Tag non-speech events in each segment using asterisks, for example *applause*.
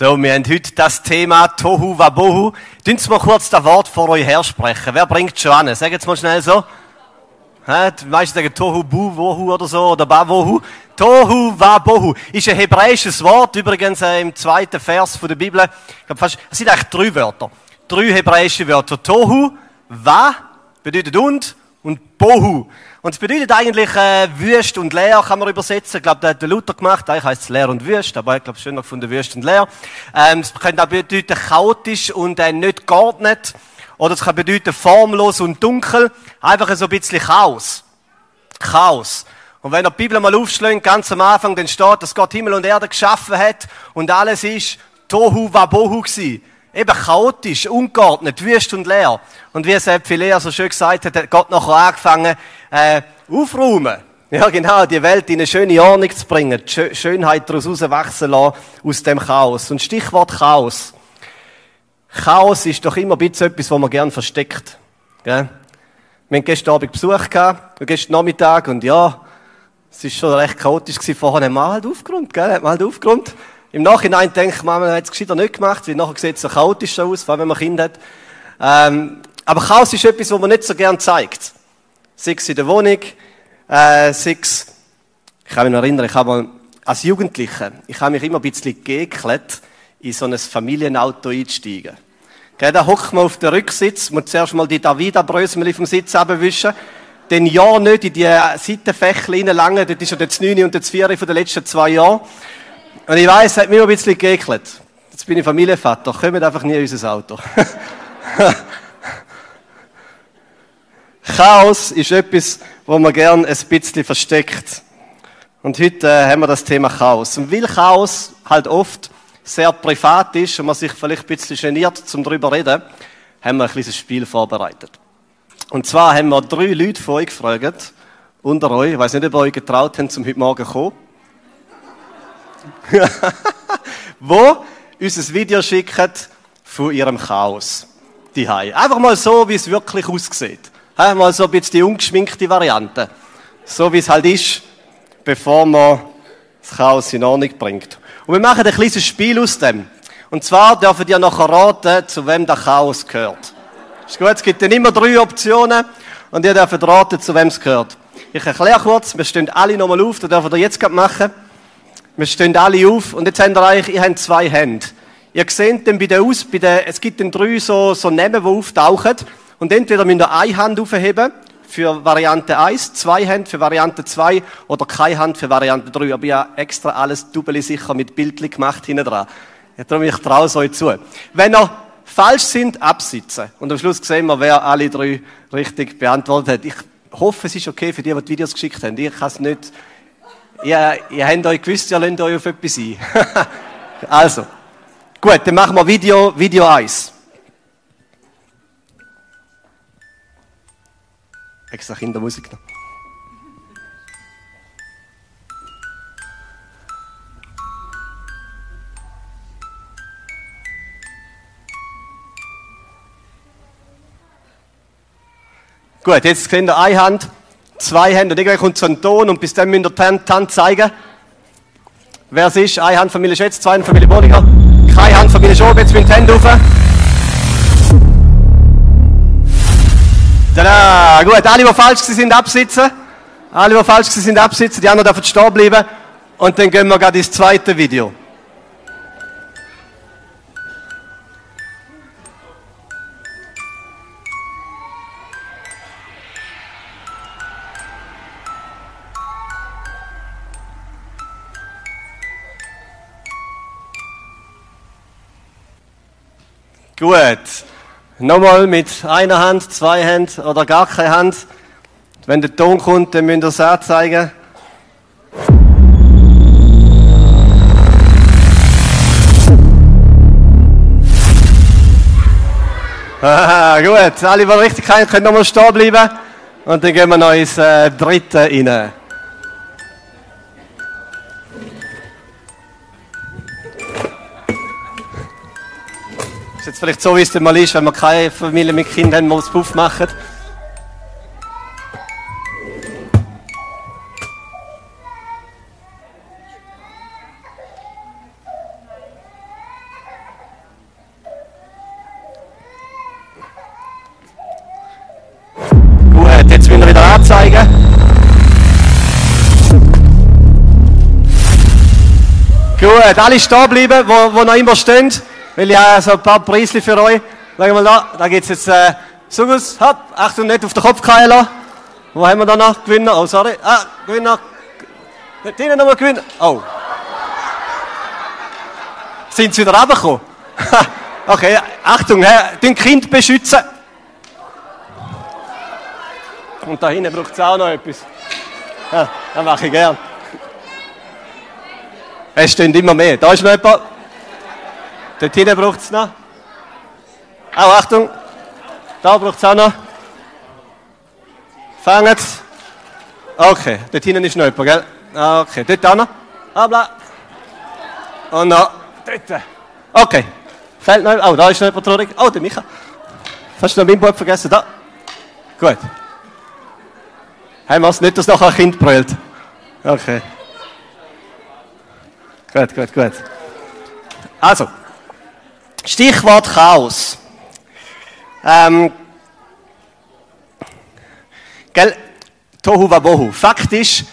So, wir haben heute das Thema Tohu Wabohu. Dünnt mal kurz das Wort vor euch hersprechen. Wer bringt schon an? Sagt jetzt mal schnell so. Die meisten sagen Tohu Wohu oder so, oder Bawohu. Tohu Wabohu ist ein hebräisches Wort, übrigens äh, im zweiten Vers von der Bibel. Ich glaube fast, es sind eigentlich drei Wörter. Drei hebräische Wörter. Tohu, Wa bedeutet und und Bohu. Und es bedeutet eigentlich äh, Wüst und leer, kann man übersetzen. Ich glaube, das hat der Luther gemacht. Eigentlich heißt es leer und wüst, aber ich glaube, schöner von der Wüst und leer. Ähm, es könnte auch bedeuten chaotisch und äh, nicht geordnet. Oder es kann bedeuten formlos und dunkel. Einfach so ein bisschen Chaos. Chaos. Und wenn ihr die Bibel mal aufschlägt, ganz am Anfang, dann steht, dass Gott Himmel und Erde geschaffen hat und alles ist Tohu Wabohu gewesen eben chaotisch, ungeordnet, wüst und leer. Und wie es Philea so schön gesagt hat, hat Gott nachher angefangen, äh, aufräumen. Ja, genau, die Welt in eine schöne Ordnung zu bringen, die Schönheit daraus wachsen lassen, aus dem Chaos. Und Stichwort Chaos. Chaos ist doch immer ein bisschen etwas, was man gern versteckt. Gell? Wir haben gestern Abend Besuch gehabt, gestern Nachmittag, und ja, es war schon recht chaotisch gewesen. Vorher haben wir halt aufgeräumt, gell? Hat man halt aufgeräumt. Im Nachhinein denkt man, man hat es gescheiter nicht gemacht, weil nachher sieht es so chaotisch aus, vor allem wenn man Kinder hat. Ähm, aber Chaos ist etwas, was man nicht so gern zeigt. Sei es in der Wohnung, äh, sei es, ich kann mich noch erinnern, ich habe mal als Jugendlicher, ich habe mich immer ein bisschen geekelt, in so ein Familienauto einzusteigen. Okay, da hockt man auf den Rücksitz, muss zuerst mal die Davida-Brösmeli vom Sitz abwischen, dann ja nicht in die Seitenfächer reinlangen, dort ist ja der 9 und der 4 von den letzten zwei Jahren. Und ich weiß, es hat mich ein bisschen geekelt. Jetzt bin ich Familienvater. Kommt einfach nie in unser Auto. *laughs* Chaos ist etwas, wo man gern ein bisschen versteckt. Und heute äh, haben wir das Thema Chaos. Und weil Chaos halt oft sehr privat ist und man sich vielleicht ein bisschen geniert, zum darüber reden, haben wir ein kleines Spiel vorbereitet. Und zwar haben wir drei Leute von euch gefragt, unter euch, ich weiß nicht, ob ihr euch getraut habt, zum heute Morgen zu kommen. *laughs* wo uns ein Video schicken von ihrem Chaos. Die Einfach mal so, wie es wirklich aussieht. Mal so ein bisschen die ungeschminkte Variante. So wie es halt ist, bevor man das Chaos in Ordnung bringt. Und wir machen ein kleines Spiel aus dem. Und zwar dürfen ihr nachher raten, zu wem der Chaos gehört. Ist gut, es gibt dann immer drei Optionen und ihr dürft raten, zu wem es gehört. Ich erkläre kurz, wir stehen alle nochmal auf, das dürft ihr jetzt gerade machen. Wir stehen alle auf und jetzt habt ihr eigentlich, ihr habt zwei Hände. Ihr seht dann bei der Aus, bei der, es gibt dann drei so, so Namen, die auftauchen. Und entweder müsst ihr eine Hand aufheben für Variante 1, zwei Hände für Variante 2 oder keine Hand für Variante 3. Aber ich habe extra alles doppelt sicher mit Bildchen gemacht hinten dran. Darum ich traue es euch zu. Wenn ihr falsch sind, absitzen. Und am Schluss sehen wir, wer alle drei richtig beantwortet hat. Ich hoffe, es ist okay für die, die die Videos geschickt haben. Ich kann es nicht ihr, ihr habt euch gewusst, ihr lernt euch auf etwas ein. *laughs* also, gut, dann machen wir Video, Video 1. Extra Kindermusik noch. Gut, jetzt sehen ihr eine Hand zwei Hände und irgendwann kommt so ein Ton und bis dann müsst ihr die Hand, die Hand zeigen. Wer es ist, eine Handfamilie Schätz, zwei Handfamilie Bodiger, keine Handfamilie Schob, jetzt mit den Händen rauf. Tada, gut, alle, die falsch sind, absitzen. Alle, die falsch sind, absitzen, die anderen dürfen stehen bleiben. Und dann gehen wir gerade ins zweite Video. Gut. Nochmal mit einer Hand, zwei Händen oder gar keine Hand. Wenn der Ton kommt, dann müsst ihr es anzeigen. Aha, gut. Alle, die richtig können, können nochmal stehen bleiben. Und dann gehen wir noch ins äh, dritte rein. es vielleicht so, wie es mal ist, wenn man keine Familie mit Kindern haben, muss Puff machen. Gut, jetzt will er wieder anzeigen. Gut, alle stehen bleiben, wo, wo noch immer stehen. Weil ich habe so ein paar Preisli für euch. Schauen wir mal da, da gibt es jetzt äh, Sugus. Hopp, Achtung, nicht auf den Kopf fallen lassen. Wo haben wir da noch? Gewinner. Oh, sorry. Ah, Gewinner. Hinten nochmal Gewinner. Oh. Sind sie wieder runtergekommen? *laughs* okay, Achtung, den Kind beschützen. Und da hinten braucht es auch noch etwas. Ja, das mache ich gern. Es stehen immer mehr. Da ist noch jemand. Dort hinten braucht es noch. Auch Achtung. Da braucht es auch noch. Fangen Okay, dort hinten ist noch jemand, gell? Okay, dort auch noch. Habla. Und noch dort. Okay. Fällt noch Oh, da ist noch jemand traurig. Oh, der Micha. Hast du noch mein Buch vergessen? Da. Gut. Haben wir es nicht, dass noch ein Kind brüllt? Okay. Gut, gut, gut. Also, Stichwort Chaos. Ähm, gell, Tohu Wabohu. Fakt ist,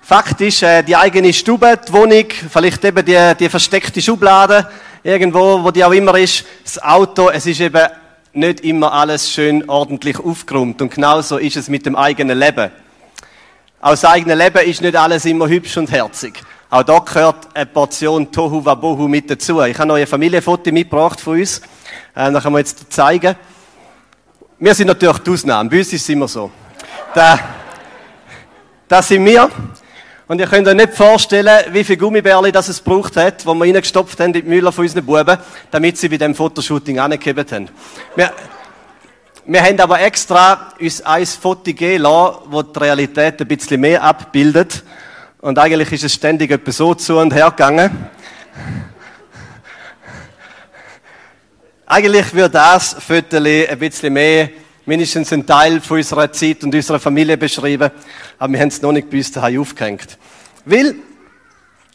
Fakt äh, die eigene Stube, die Wohnung, vielleicht eben die, die versteckte Schublade, irgendwo, wo die auch immer ist, das Auto, es ist eben nicht immer alles schön ordentlich aufgeräumt. Und genauso ist es mit dem eigenen Leben. Auch das eigene Leben ist nicht alles immer hübsch und herzig. Auch da gehört eine Portion Tohu Wabohu mit dazu. Ich habe noch ein Familienfoto mitgebracht von uns. Äh, das können wir jetzt zeigen. Wir sind natürlich die Ausnahme. Bei uns ist es immer so. Da, das sind wir. Und ihr könnt euch nicht vorstellen, wie viele Gummibärli das es gebraucht hat, die wir reingestopft haben in die Müller von unseren Buben, damit sie bei dem Fotoshooting angegeben haben. Wir, wir haben aber extra uns ein Foto gegeben das die Realität ein bisschen mehr abbildet. Und eigentlich ist es ständig etwa so zu und her gegangen. eigentlich würde das Foto ein bisschen mehr, mindestens ein Teil von unserer Zeit und unserer Familie beschreiben. Aber wir haben es noch nicht bei uns daheim aufgehängt. Weil,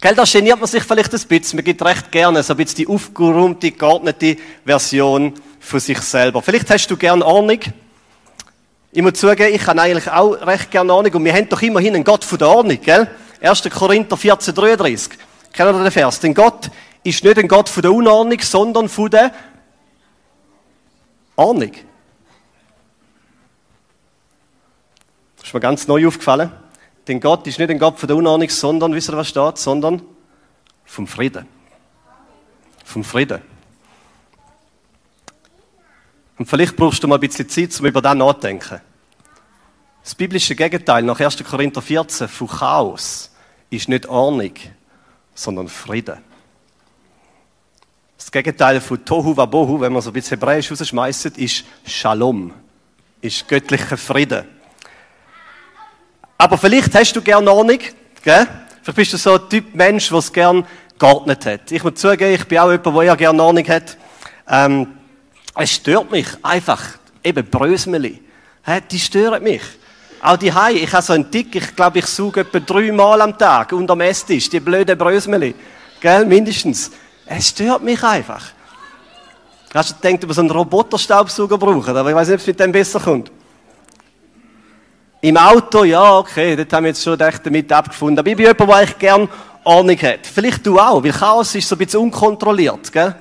gell, da geniert man sich vielleicht ein bisschen. Man gibt recht gerne so ein bisschen die aufgeräumte, geordnete Version von sich selber. Vielleicht hast du gerne Ordnung. Ich muss zugeben, ich habe eigentlich auch recht gerne Ordnung. Und wir haben doch immerhin einen Gott von der Ordnung, gell? 1. Korinther 14, 33. Kennen ihr den Vers? Denn Gott ist nicht ein Gott von der Unordnung, sondern von der Ordnung. Das ist mir ganz neu aufgefallen. Denn Gott ist nicht ein Gott von der Unordnung, sondern, wisst ihr, was steht? Sondern vom Frieden. Vom Frieden. Und vielleicht brauchst du mal ein bisschen Zeit, um über das nachzudenken. Das biblische Gegenteil nach 1. Korinther 14 von Chaos ist nicht Ordnung, sondern Frieden. Das Gegenteil von Tohu Wabohu, wenn man so ein bisschen Hebräisch rausschmeißt, ist Shalom, ist göttlicher Frieden. Aber vielleicht hast du gerne Ordnung, gell? Vielleicht bist du so ein Typ Mensch, der es gerne geordnet hat. Ich muss zugeben, ich bin auch jemand, der ja gerne Ordnung hat. Ähm, es stört mich einfach, eben Brösmeli. Die stören mich. Auch die Hai, ich habe so einen Tick, ich glaube, ich suche etwa dreimal am Tag unter dem Esstisch, die blöden Brösmeli. Gell, mindestens. Es stört mich einfach. Hast du gedacht, ob wir so einen Roboterstaubsauger brauchen, aber ich weiß nicht, ob es mit dem besser kommt. Im Auto, ja, okay, dort haben wir jetzt schon echt damit abgefunden. Aber ich bin jemand, der eigentlich gerne Ordnung hat. Vielleicht du auch, weil Chaos ist so ein bisschen unkontrolliert, gell?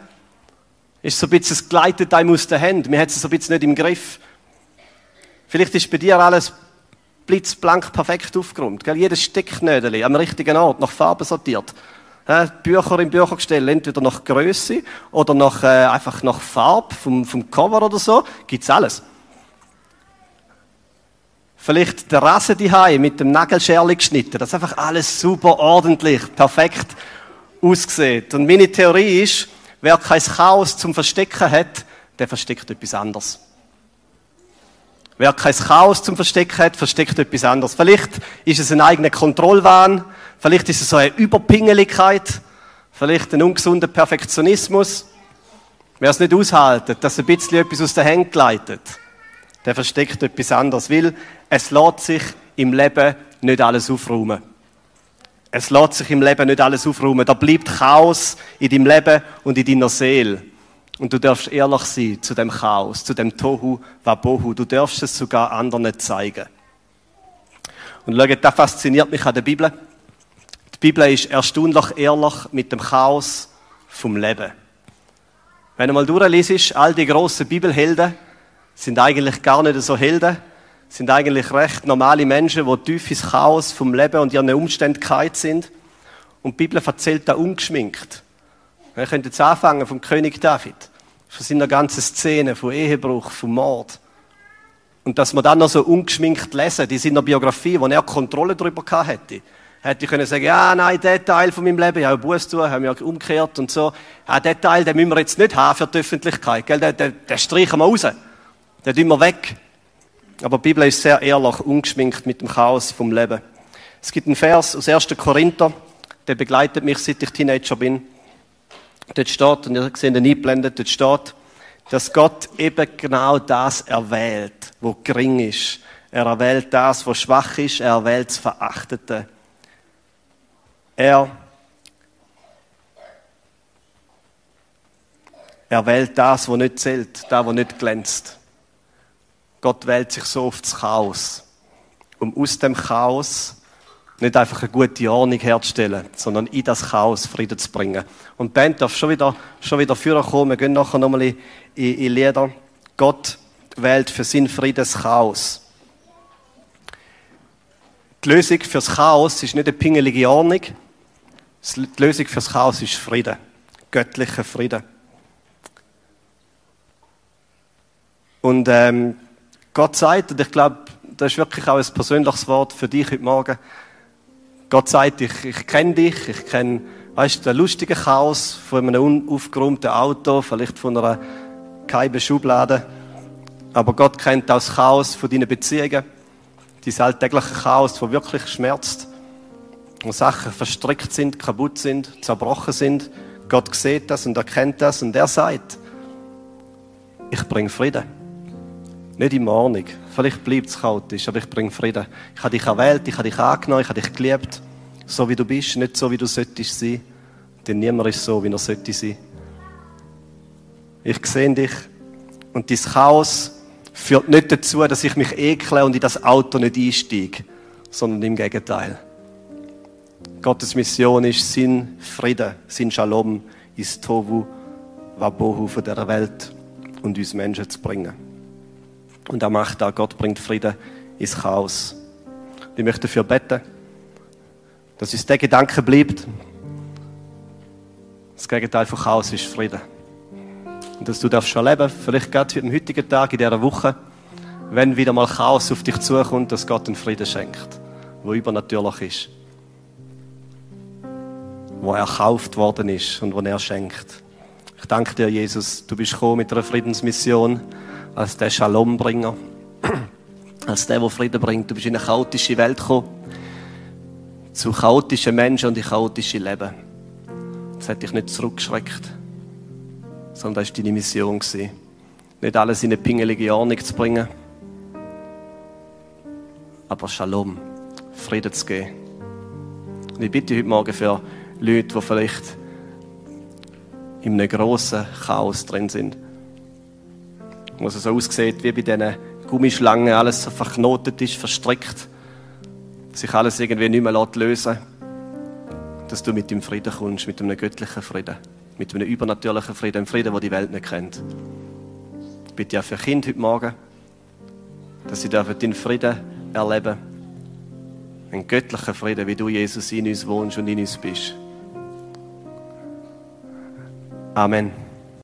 Ist so ein bisschen es gleitet einem aus den Händen. Man hat es so ein bisschen nicht im Griff. Vielleicht ist bei dir alles blitzblank perfekt aufgeräumt. Gell? Jedes Stecknödel am richtigen Ort, nach Farbe sortiert. Bücher im Büchergestell, entweder nach Größe oder nach, äh, einfach nach Farbe vom, vom Cover oder so. Gibt's alles. Vielleicht der Rasse die mit dem Nagelscherli geschnitten, dass einfach alles super ordentlich, perfekt aussieht. Und meine Theorie ist, wer kein Chaos zum Verstecken hat, der versteckt etwas anderes. Wer kein Chaos zum Verstecken hat, versteckt etwas anderes. Vielleicht ist es ein eigener Kontrollwahn, vielleicht ist es so eine Überpingeligkeit, vielleicht ein ungesunder Perfektionismus. Wer es nicht aushaltet, dass ein bisschen etwas aus der Hand gleitet, der versteckt etwas anderes, weil es lässt sich im Leben nicht alles aufräumen. Es lässt sich im Leben nicht alles aufräumen. Da bleibt Chaos in deinem Leben und in deiner Seele. Und du darfst ehrlich sein zu dem Chaos, zu dem Tohu Wabohu. Du darfst es sogar anderen zeigen. Und schau, das fasziniert mich an der Bibel. Die Bibel ist erstaunlich ehrlich mit dem Chaos vom Leben. Wenn du mal durchliest, all die grossen Bibelhelden sind eigentlich gar nicht so Helden, sind eigentlich recht normale Menschen, die tief ins Chaos vom Leben und ihren Umständen sind. Und die Bibel erzählt da ungeschminkt. Wir können jetzt anfangen vom König David, von seiner ganzen Szene, von Ehebruch, vom Mord. Und dass man dann noch so ungeschminkt lesen, die seiner Biografie, wo er Kontrolle darüber gehabt hätte. Hätte ich können sagen, ja, nein, der Teil von meinem Leben, ich habe Buß zu, haben wir umgekehrt und so. Ja, der Teil, den müssen wir jetzt nicht haben für die Öffentlichkeit, gell? Den, den, den streichen wir raus. Den tun wir weg. Aber die Bibel ist sehr ehrlich, ungeschminkt mit dem Chaos vom Leben. Es gibt einen Vers aus 1. Korinther, der begleitet mich, seit ich Teenager bin. Dort steht, und ihr seht ihn eingeblendet, dort steht, dass Gott eben genau das erwählt, wo gering ist. Er erwählt das, wo schwach ist, er erwählt das Verachtete. Er, er wählt das, wo nicht zählt, das, wo nicht glänzt. Gott wählt sich so oft das Chaos, um aus dem Chaos nicht einfach eine gute Ordnung herzustellen, sondern in das Chaos Frieden zu bringen. Und die Band darf schon wieder, schon wieder führen kommen. Wir gehen nachher nochmal in, in, in Lieder. Gott wählt für seinen Frieden das Chaos. Die Lösung für das Chaos ist nicht eine pingelige Ordnung. Die Lösung für das Chaos ist Frieden. Göttlicher Frieden. Und ähm, Gott sagt, und ich glaube, das ist wirklich auch ein persönliches Wort für dich heute Morgen, Gott sagt, ich, ich kenne dich, ich kenne, weißt du, den lustigen Chaos von einem unaufgeräumten Auto, vielleicht von einer geheimen Schublade. Aber Gott kennt auch das Chaos von deinen Beziehungen, dein alltägliche Chaos, das wirklich schmerzt, wo Sachen verstrickt sind, kaputt sind, zerbrochen sind. Gott sieht das und erkennt das und er sagt, ich bringe Frieden. Nicht in Ordnung. Vielleicht bleibt es chaotisch, aber ich bringe Frieden. Ich habe dich erwählt, ich habe dich angenommen, ich habe dich geliebt. So wie du bist, nicht so wie du solltest sein. Denn niemand ist so, wie er sollte sein. Ich sehe dich. Und dieses Chaos führt nicht dazu, dass ich mich ekle und in das Auto nicht einsteige, sondern im Gegenteil. Gottes Mission ist, sein Frieden, sein Shalom ins Tovu, Wabohu von dieser Welt und uns Menschen zu bringen. Und er macht da, Gott bringt Frieden ins Chaos. Ich möchte dafür beten, dass uns der Gedanke bleibt. Das Gegenteil von Chaos ist Frieden. Und dass du darfst schon leben, vielleicht gerade am heutigen Tag, in dieser Woche, wenn wieder mal Chaos auf dich zukommt, dass Gott einen Frieden schenkt, wo übernatürlich ist. Wo erkauft worden ist und wo er schenkt. Ich danke dir, Jesus, du bist gekommen mit einer Friedensmission als der Shalombringer, als der, der Frieden bringt. Du bist in eine chaotische Welt gekommen, zu chaotischen Menschen und in chaotische Leben. Das hat dich nicht zurückgeschreckt, sondern das war deine Mission. Nicht alles in eine pingelige Ordnung zu bringen, aber Shalom, Frieden zu geben. Und ich bitte heute Morgen für Leute, die vielleicht in einem grossen Chaos drin sind wo es so aussieht wie bei diesen Gummischlangen, alles so verknotet ist, verstrickt, sich alles irgendwie nicht mehr lösen dass du mit dem Frieden kommst, mit einem göttlichen Frieden, mit einem übernatürlichen Frieden, einem Frieden, den die Welt nicht kennt. Ich bitte auch für Kinder heute Morgen, dass sie deinen Frieden erleben dürfen. Einen göttlichen Frieden, wie du, Jesus, in uns wohnst und in uns bist. Amen.